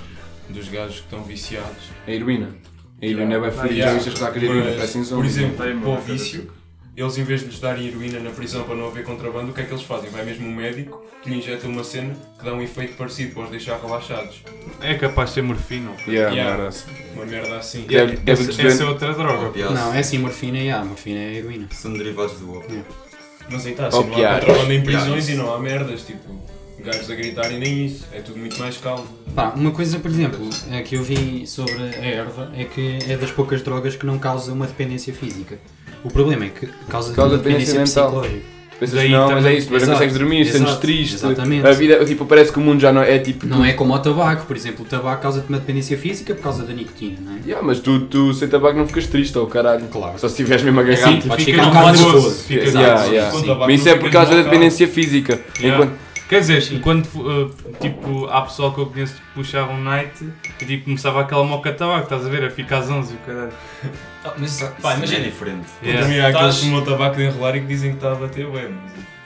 dos gajos que estão viciados. A heroína. A heroína é bem fria, já viste as ressacas de heroína, Mas, parece um Por exemplo, Tem para o vício, eles em vez de lhes darem heroína na prisão para não haver contrabando, o que é que eles fazem? Vai mesmo um médico que lhe injeta uma cena que dá um efeito parecido para os deixar relaxados. É capaz de ser morfina. Yeah, Yeah. merda assim. Uma merda assim. Yeah. Deve- deve Essa, essa é outra droga. Não, é assim, morfina e a morfina é heroína. São derivados do ópio. Mas aí está, assim, não há contrabando em prisões e não há merdas, tipo, gajos a gritarem nem isso. É tudo muito mais calmo. Pá, uma coisa, por exemplo, é que eu vi sobre a erva é que é das poucas drogas que não causa uma dependência física. O problema é que causa, Causa uma dependência, dependência mental. psicológica. Pensas Daí que não, mas é isso, depois não consegues dormir, sentes triste. exatamente. A vida, tipo, parece que o mundo já não é tipo. Não é como o tabaco, por exemplo, o tabaco causa-te uma dependência física por causa da nicotina, não é? Yeah, mas tu, tu sem tabaco não ficas triste, ou caralho. Claro. Só se estiveres mesmo agarrado. Sim, tipo, ficar um bocado nervoso. Mas isso é por fica causa da dependência física. Yeah. Enquanto, Quer dizer, quando uh, tipo, há pessoal que eu conheço que puxava um night e tipo, começava aquela moca de tabaco, estás a ver? A ficar zonzo e o caralho. Ah, mas, Pá, imagina, é diferente. Yeah. Para mim há aqueles Estás- que fumam tabaco de enrolar e que dizem que está a bater bem.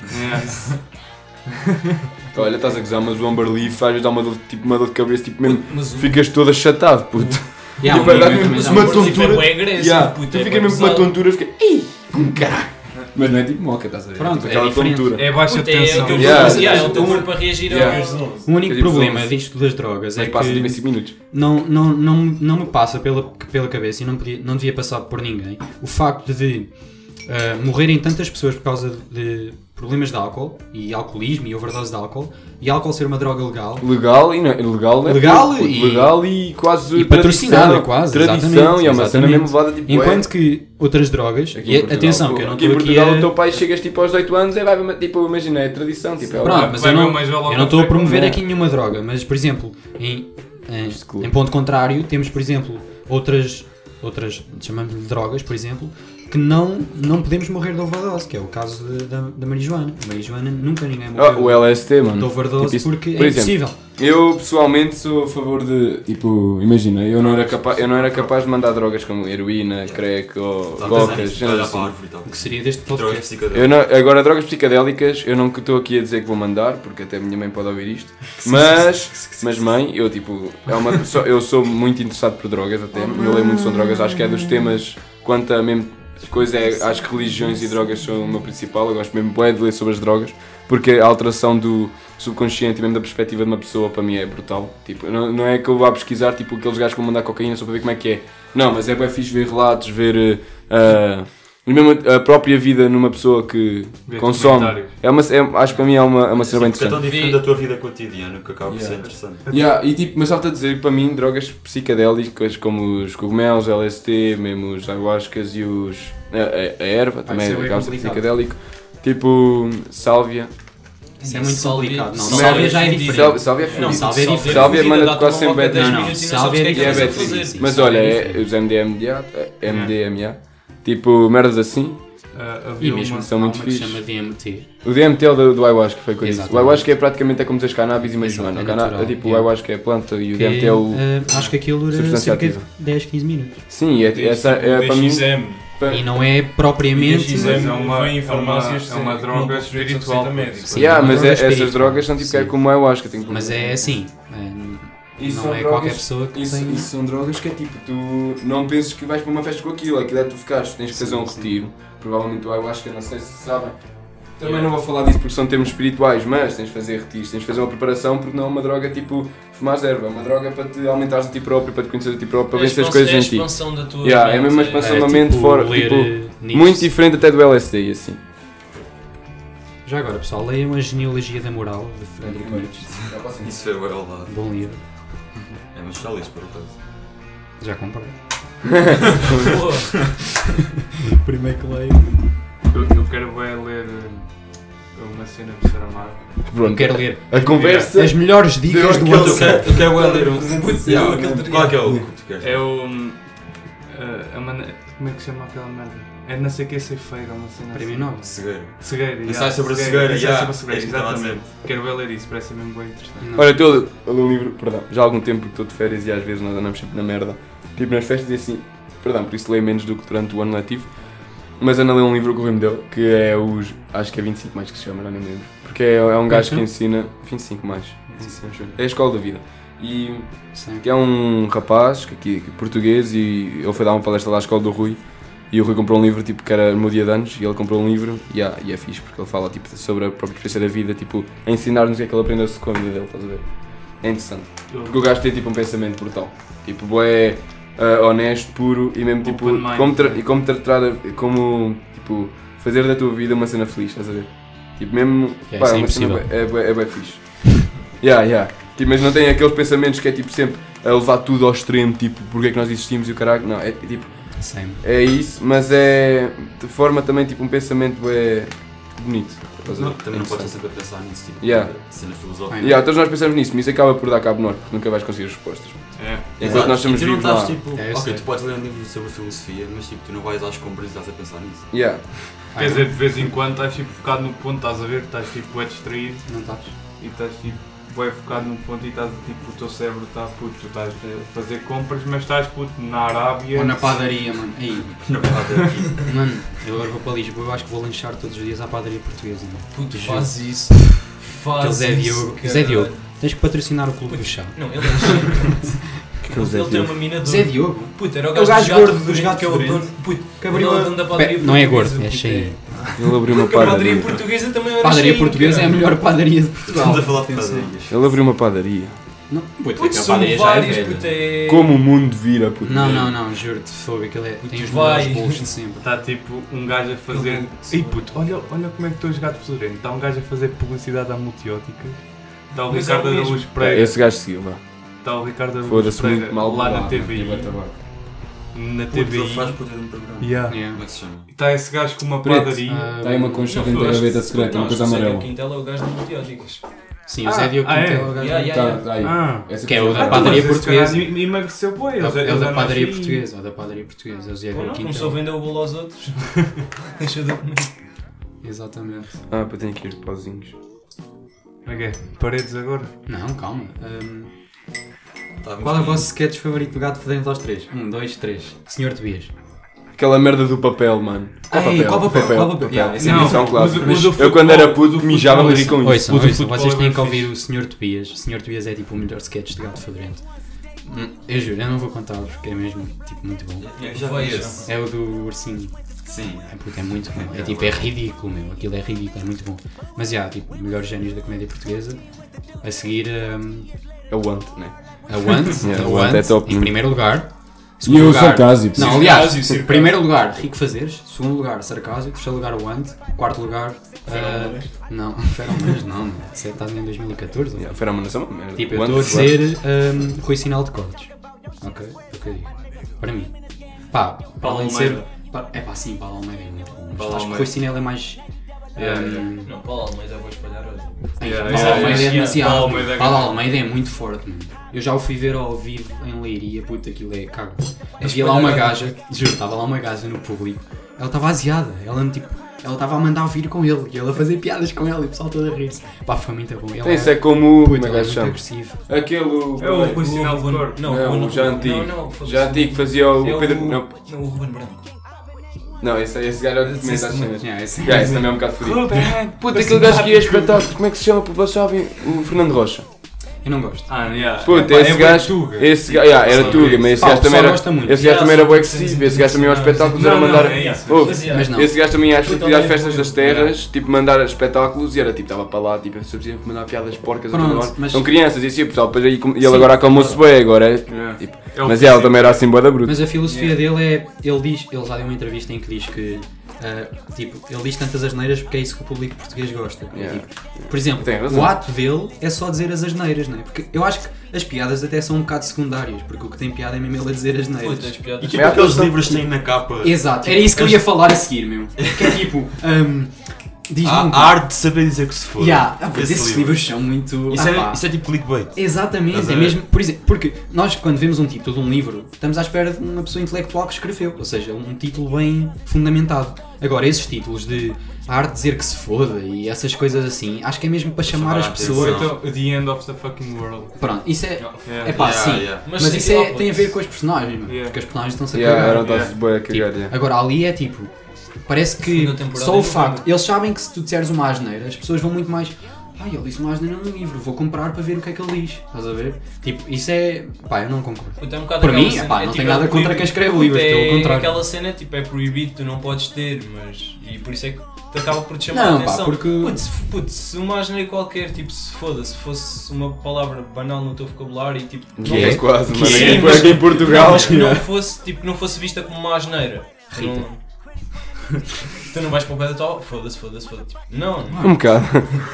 Mas... Yeah. olha, estás a gozar, mas o Amber Leaf às vezes dá uma dor, tipo, uma dor de cabeça, tipo, mesmo, mas o- ficas todo achatado, puto. Yeah, Tipo, um dá amigo mesmo também dá uma um- Tipo, é tontura. bué agressivo, Yeah, puto, tu é fica mesmo com uma tontura, fica, ih, com caralho. Mas não é tipo moca, estás a ver? Pronto, tipo, é aquela diferente. tontura. É baixa Puto, é o tensão. teu Yeah. corpo- yeah, é o teu Um- corpo a reagir Yeah. aos. O único É tipo problema zonzo. disto das drogas Mas é passa tipo em que 5 minutos. não, não, não, não me passa pela, pela cabeça e não, podia, não devia passar por ninguém o facto de ah, morrerem tantas pessoas por causa de problemas de álcool e alcoolismo e overdose de álcool e álcool ser uma droga legal. Legal e não, legal, não é Legal e- legal e quase e patrocinada quase, tradição exatamente, e é uma cena mesmo levada tipo enquanto que outras drogas Aqui e em Portugal, atenção que eu não aqui em estou aqui Portugal a... o teu pai chegas tipo aos 18 anos e vai tipo imagina é tradição tipo é Pronto, lá. mas eu não, eu não estou a promover com- aqui nenhuma droga, mas por exemplo, em, em, em ponto contrário, temos por exemplo outras, outras chamamos-lhe drogas, por exemplo, que não, não podemos morrer de overdose, que é o caso de- da, da marijuana. A marijuana nunca ninguém morreu o LST mano de overdose Tipo porque por é exemplo, impossível. Eu pessoalmente sou a favor de tipo imagina eu não era capaz eu não era capaz de mandar drogas como heroína crack ou cocas cenas assim. e tal. O que seria deste Drogas podcast? psicodélicas. Eu não, agora, drogas psicodélicas, eu não estou aqui a dizer que vou mandar, porque até a minha mãe pode ouvir isto. Mas, mas mãe, eu tipo, é uma, só- eu sou muito interessado por drogas até, eu leio muito sobre drogas, acho que é dos temas, quanto a mesmo coisa, é, acho que religiões e drogas são o meu principal, eu gosto mesmo bué de ler sobre as drogas, porque a alteração do subconsciente e mesmo da perspectiva de uma pessoa para mim é brutal. Tipo, não, não é que eu vá pesquisar tipo aqueles gajos que vão mandar cocaína só para ver como é que é. Não, mas é bem fixe ver relatos, ver ah, e mesmo a própria vida numa pessoa que Ver consome. É uma, é- acho que para mim é uma, é uma cena bem Porque é tão interessante. diferente da tua vida cotidiana que acaba por ser Yeah. interessante. Yeah, e tipo, mas só-te a dizer que para mim drogas psicadélicas como os cogumelos, LST, mesmo os ayahuascas e os. a, a- a erva também é é bem causa complicado. psicadélico. Tipo, sálvia. Isso é muito complicado. Não, sálvia já é fodida. diferente. Sálvia, sálvia é Não, fodido. sálvia é diferente. Sálvia manda quase sempre 10 Não, e sálvia é é E é sim, Mas olha, é é diferente. os MDMA, é, MDMA, tipo merdas assim, Ah, E mesmo uma- são muito uma que chama DMT. O DMT é o do, do ayahuasca, foi o disse. O ayahuasca é praticamente é como dizer cannabis e marijuana. É O natural, é tipo, o yeah. ayahuasca é a planta e o que DMT é o. eh, acho que aquilo dura cerca de ativa. 10, 15 minutos. Sim, é, essa é para mim. DXM. E não é propriamente. Mas é uma, Vem em é uma, farmácias é uma droga não sujeitos a espiritual. Sim, Yeah, é uma mas droga é- essas drogas são tipo que é como tem Mas é assim. É, Isso não são é drogas- qualquer pessoa que Isso, tem. isso são drogas que é tipo, tu não penses que vais para uma festa com aquilo, aquilo é tu ficares, tens que fazer um retiro. Provavelmente o ayahuasca, não sei se sabem. Também não vou falar disso porque são termos espirituais, mas tens de fazer retiros, tens de fazer uma preparação porque não é uma droga tipo fumar erva, é uma droga para te aumentares a ti próprio, para te conhecer a ti próprio, para É a vencer as coisas é a em ti. expansão da tua Yeah, é mente, mesmo a expansão É, da mente tipo, fora, tipo, eh, muito diferente até do LSD, assim. Já agora, pessoal, leiam a Genealogia da Moral de Frederick Nietzsche. Isso foi o ao lado. Bom livro. É, mas já li isso por acaso. Já comprei. Primeiro que leio. Eu, eu quero bem ler eh, uma cena de Saramago. Pronto, Quero ler a conversa as melhores dicas do ano. Eu quero, eu é ler um. Outro Qual é que é o que tu queres? É o. eh, a maneira. Como é que se chama aquela merda? É não sei o que é ceifeira, uma cena Prémio assim. Nobel. Cegueira. Cegueira, Ensaio yeah, sobre a cegueira, yeah. sobre a cegueira, É exatamente. Quero bem ler isso, parece mesmo bem interessante. Não. Olha, estou a ler- um livro, perdão, já há algum tempo que estou de férias e às vezes nós andamos sempre na merda. Tipo nas festas e assim, perdão, por isso leio menos do que durante o ano letivo. Mas ando a ler um livro que o Rui me deu, que é os. Acho que é 25 mais que se chama, já nem me lembro. Porque é, é um gajo que ensina. 25 mais. É a escola da vida. E Sim. que é um rapaz que aqui, que é português e ele foi dar uma palestra lá à escola do Rui. E o Rui comprou um livro tipo, que era no meu dia de anos e ele comprou um livro e, ah, e é fixe porque ele fala tipo, sobre a própria experiência da vida, tipo, a ensinar-nos o que é que ele aprendeu com a vida dele, estás a ver? É interessante. Porque o gajo tem tipo um pensamento brutal. Tipo, é honesto, puro e mesmo tipo. Mind. Como tra e como tratar, como tipo, fazer da tua vida uma cena feliz, estás a ver? Tipo, mesmo. É, pá, é uma cena é, bué- é bem fixe. Yeah, yeah. Tipo, mas não tem aqueles pensamentos que é tipo sempre a levar tudo ao extremo, tipo, porque é que nós existimos e o caralho. Não, é tipo. Sim. É isso, mas é. de forma também tipo um pensamento é bonito. ver? Também não podes estar sempre a pensar nisso, tipo, Yeah. cena filosófica. Yeah, todos nós pensamos nisso, mas isso acaba por dar cabo nós, porque nunca vais conseguir as respostas. É. Enquanto nós estamos e tu não vivos estás lá. tipo, É, ok, tu podes ler um livro sobre filosofia, mas tipo, tu não vais às compras e estás a pensar nisso. Yeah. Quer dizer, de vez em quando estás tipo focado no ponto, estás a ver, estás tipo é distraído Não estás? e estás tipo bem focado num ponto e estás tipo, o teu cérebro está puto, tu estás a fazer compras, mas estás puto na Arábia. Ou na padaria, mano. Vai ter aqui. mano, eu agora vou para Lisboa, eu acho que vou lanchar todos os dias à padaria portuguesa. mano. Puto, faz isso. Faz Aquele Zé isso. Diogo. Zé Diogo, tens que patrocinar o clube do chá. Não, ele é Zé Ele tem uma mina de. Zé Diogo? Puto, era o É o gajo, gajo dos gordo dos gatos que é o dono. Puto, Que abriu a- dono da padaria Não é gordo, é cheio. Ele abriu uma Porque a padaria padaria. portuguesa também era Padaria cheio, portuguesa é a melhor padaria de Portugal. Estamos a falar de padarias. Ele abriu uma padaria. Não, puto, Puto, aquela são padaria já é velha. puto, é... Como o mundo vira, puto. Não, não, não, juro-te, fogo, aquilo é, tem os melhores bolos de sempre. Está tipo um gajo a fazer. Ei puto, olha, olha como é que estou a jogar de fedorento. Está um gajo a fazer publicidade à multiótica. Está o Mas é Ricardo. Araújo É, Pereira. Esse gajo seguiu, vá. Está o Ricardo Araújo Foda-se Pereira muito mal lá na tabaco. Na Puto, ele faz por ter um programa. Yeah. Yeah. Como é que se chama? Está esse gajo com uma Preto. padaria. Ah, Está aí uma concha dentro da gaveta secreta, uma coisa que o Zé amarela. Quintela é o gajo das multióticas. Sim, o Ah, Zé Diogo ah, é? Quintela é o gajo. Yeah, yeah, Tá, yeah. tá aí. Ah. Que é o coisa da Ah, amarela. padaria portuguesa. Emagreceu, pô. É o- é o da padaria portuguesa, é o da padaria portuguesa, é o Zé Diogo não, começou a Quintela. vender o bolo aos outros. Deixa de comer. Exatamente. Ah, pá, tenho que ir pauzinhos. Ok, paredes agora. Não, calma. Hum, Tá, qual é o vosso sketch favorito do gato fedorento aos três? Um, dois, três. Senhor Tobias. Aquela merda do papel, mano. Ei, qual papel? Qual papel? Yeah, esse é Não, muito isso é um do- Mas do eu futebol- quando era puto do mijava futebol, me rir com isso. Ouçam, vocês é têm que ouvir fixe. o Senhor Tobias. O Senhor Tobias é tipo o melhor sketch de gato fedorento. Hum, Eu juro, eu não vou contar-vos porque é mesmo tipo, muito bom. Eu já Vejam. esse. É o do ursinho. Sim. É, puto, é muito bom. É tipo, é ridículo, meu. Aquilo é ridículo, é muito bom. Mas já, tipo, melhores génios da comédia portuguesa. A seguir, hum, É o ante, né? A Want. Yeah, a o Want Want, é top. em primeiro lugar. E Segundo eu lugar, sarcasmo. Não, aliás, circásio. primeiro lugar, Rico Fazeres. Segundo lugar, Sarcásio. Terceiro lugar, o Ant. Quarto lugar, uh, não, Feromonas não, não. Você está em 2014. ou Yeah, Feromonas é uma merda. Tipo, eu O estou a dizer um, Rui Sinal de Cortes. Ok? O digo. Para mim. Pá, para além de ser. É pá, sim, Paulo Almeida é muito bom. Mas acho que. Rui Sinal é mais. Yeah, um, Não, Paulo Almeida vou espalhar hoje. Yeah, Paulo yeah, Almeida é demasiado. Paulo Almeida é Paulo. Almeida é muito forte, mano. Eu já o fui ver ao vivo em Leiria, puta, aquilo é cago. Havia lá uma gaja, juro, estava lá uma gaja no público. Ela estava aziada, ela tipo. Ela estava a mandar ouvir com ele e ele a fazer piadas com ela e o pessoal todo a rir-se. Pá, foi muito bom. Ela Isso é como. puta, Como é é muito agressivo. Aquele. É o Rui Sinal de Cor. Não, Não, o- já antigo. Já antigo fazia o É Pedro. Não, Não, o Ruben Branco. Não, esse, esse gajo é o que comenta as cenas. Yeah, esse- Yeah, esse também é um bocado fodido. Ruben! Puta, aquele gajo que ia espetáculo, como é que se chama? Vocês? O Fernando Rocha. Eu não gosto. Ah, yeah. Puta, Epá, esse é gajo. tuga. Esse gajo, yeah, era Tuga, mas esse Pá, o gajo também era. gosta muito. Esse gajo também era bué porque excessivo. Esse gajo também ia aos espetáculos, era mandar. é. Esse gajo também ia às, festas das terras, tipo, mandar espetáculos e era tipo, estava para lá, tipo, se eu preciso mandar piadas porcas a Pronto, mas- São crianças e assim, o pessoal, e ele agora acalmou-se bem, agora é. Tipo, É o mas é, ele também era assim, boa da bruta. Mas a filosofia dele é. Ele diz. Ele já deu uma entrevista em que diz que. Ah, tipo, ele diz tantas asneiras porque é isso que o público português gosta. É Yeah. tipo, por exemplo, Tem razão. o ato dele é só dizer as asneiras, não é? Porque eu acho que as piadas até são um bocado secundárias, porque o que tem piada é mesmo ele a dizer asneiras. Piadas. E tipo Mas aqueles livros que têm na capa. Exato, era isso que eu ia falar a seguir, meu. Que é tipo. Um, diz A, a arte de saber dizer que se for. Yeah, ah, Esse esses livro. livros são muito. Isso, ah, é, isso é tipo clickbait. Exatamente, é mesmo, por exemplo, porque nós quando vemos um título de um livro, estamos à espera de uma pessoa intelectual que escreveu, ou seja, um título bem fundamentado. Agora, esses títulos de a arte de dizer que se foda e essas coisas assim, acho que é mesmo para chamar chamar as a Ou pessoas. então, The End of the Fucking World. Pronto, isso é. Yeah. É pá, Yeah, sim. yeah. Mas, Mas isso é- tem a ver com os personagens, mano, Yeah. porque os personagens estão-se a Yeah, a cagar, Tipo. Agora ali é tipo. Parece que só o facto. Eles sabem que se tu disseres uma asneira, as pessoas vão muito mais. Ai, ele disse uma asneira num livro, vou comprar para ver o que é que ele diz. Estás a ver? Tipo, isso é. pá, eu não concordo. Puta, é um aquela mim, cena, epá, é não tipo, tenho nada é contra quem escreve livros, pelo é contrário. Aquela cena tipo, é proibido, tu não podes ter, mas. E por isso é que te acaba por te chamar Não, a pá, atenção. porque- Putz, putz, se uma asneira qualquer, tipo, se foda, se fosse uma palavra banal no teu vocabulário e tipo. Que não é quase, mano. Sim, Aqui, mas- aqui em Portugal. Não, mas que não fosse, tipo, não fosse vista como uma asneira. Rita. não- tu não vais para o pé da tua. Foda-se, foda-se, foda-se. Tipo, não, não. Um bocado.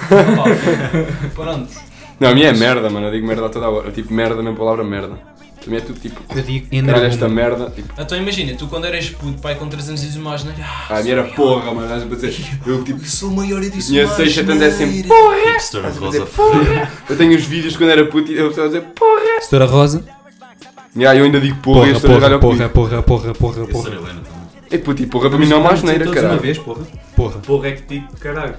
Pá, Pronto. Não, a minha é merda, mano. Eu digo merda a toda a hora. Eu, tipo, merda, a mesma palavra merda. Também é tudo tipo. Eu digo Caralho, esta merda. Tipo, Então imagina, tu quando eras puto, pai com 3 anos dizes uma asneira. Ah, a minha era porra, mano. Estás a dizer. Eu tipo. sou o maior e disse Minha seixa tanto é sempre asneira. Hipster Estás a Rosa porra. Eu tenho os vídeos de quando era puto e eu estava a dizer porra. Setora Rosa. Yeah, eu ainda digo porra, e Porra, senhora porra, porra, comigo. porra, porra, porra, Essa porra. É puto, e porra para mim não é uma asneira, Todos uma caralho. vez, porra. Porra. Porra é que tipo, caralho.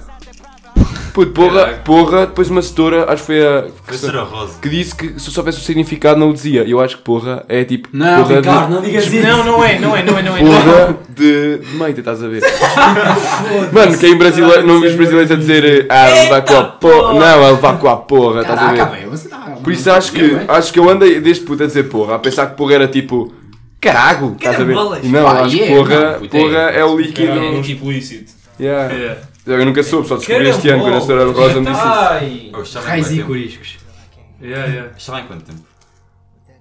Puto, porra, Caralho. porra, depois uma setora, acho que foi a. Foi ser a Rosa. Que disse que se eu soubesse o significado não o dizia. E eu acho que porra é tipo. Não, porra Ricardo, de, não digas isso. Não, não é, não é, não é, não é. Porra de, de meita, estás a ver? Mano, quem brasileiro, não vi os brasileiros a dizer ah, levar com a porra. Não, a levar com a porra, estás a Caraca, ver? velho. você tá- Por isso acho que, acho que eu andei desde puto a dizer porra, a pensar que porra era tipo. Carago, estás a ver? Não, Pá, acho que yeah, porra, não, puto, é- porra é o líquido. Caralho, explícito. Yeah. Yeah. Eu nunca soube, só descobri este ano quando a senhora Rosa me disse isso. Raiz quanto e tempo? coriscos. Yeah, yeah. Vai em quanto tempo?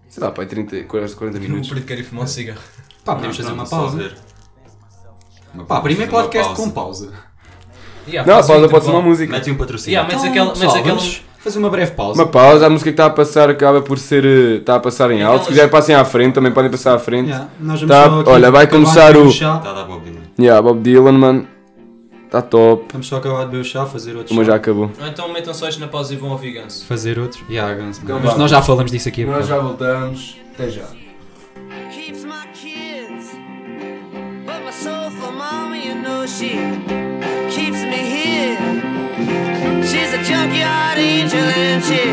Sei lá, pai, 30, 40, 40 O minutos. preto quer ir fumar um cigarro. Pá, podemos fazer uma pausa. Uma Pá, primeiro podcast pausa. com pausa. Yeah, Não, um pausa pode ser uma música. Mete um patrocínio. Yeah, metes Então, aquela. Metes pessoal, aquela. vamos fazer uma breve pausa. Uma pausa, a música que está a passar acaba por ser. eh, Está a passar em alto. Se quiserem, passem à frente, também podem passar à frente. Yeah, nós vamos Tá, olha, vai começar o-. Está a dar Bob Dylan. Yeah, Bob Dylan, mano. Está top. Vamos só acabar de beber o chá, fazer outro Mas chá. já acabou. Ah, Então metam só isto na pausa e vão ouvir Ganso. Fazer outro. Yeah, Guns, Então mas nós já falamos disso aqui. Nós já voltamos. Até já. keeps my kids. But my soulful mommy, you know she keeps me here. She's a junkyard angel and she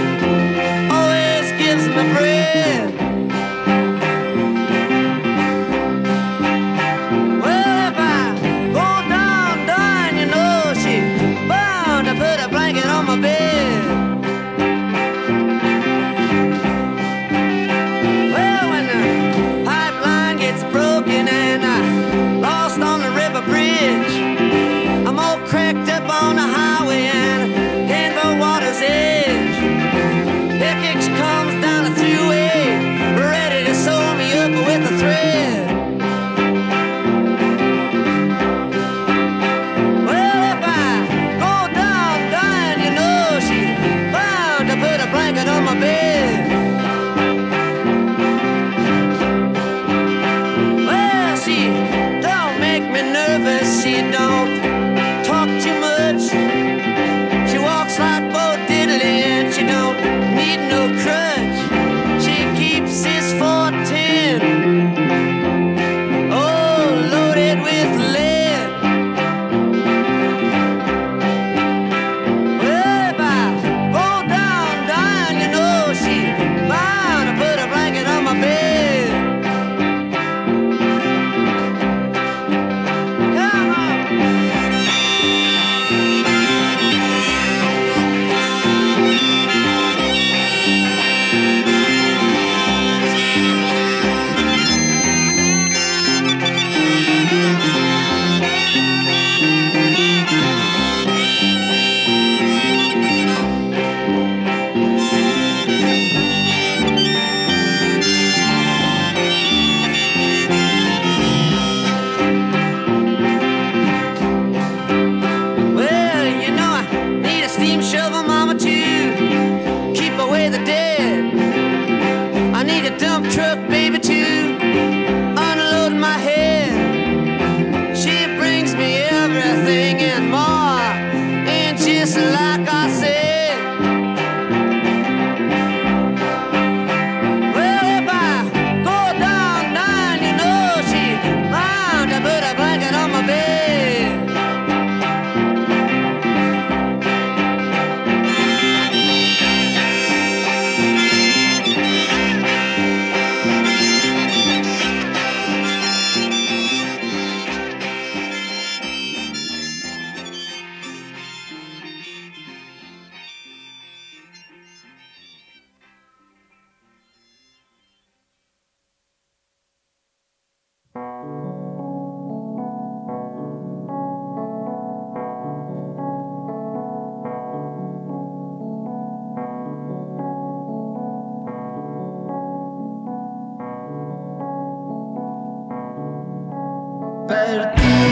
perdido.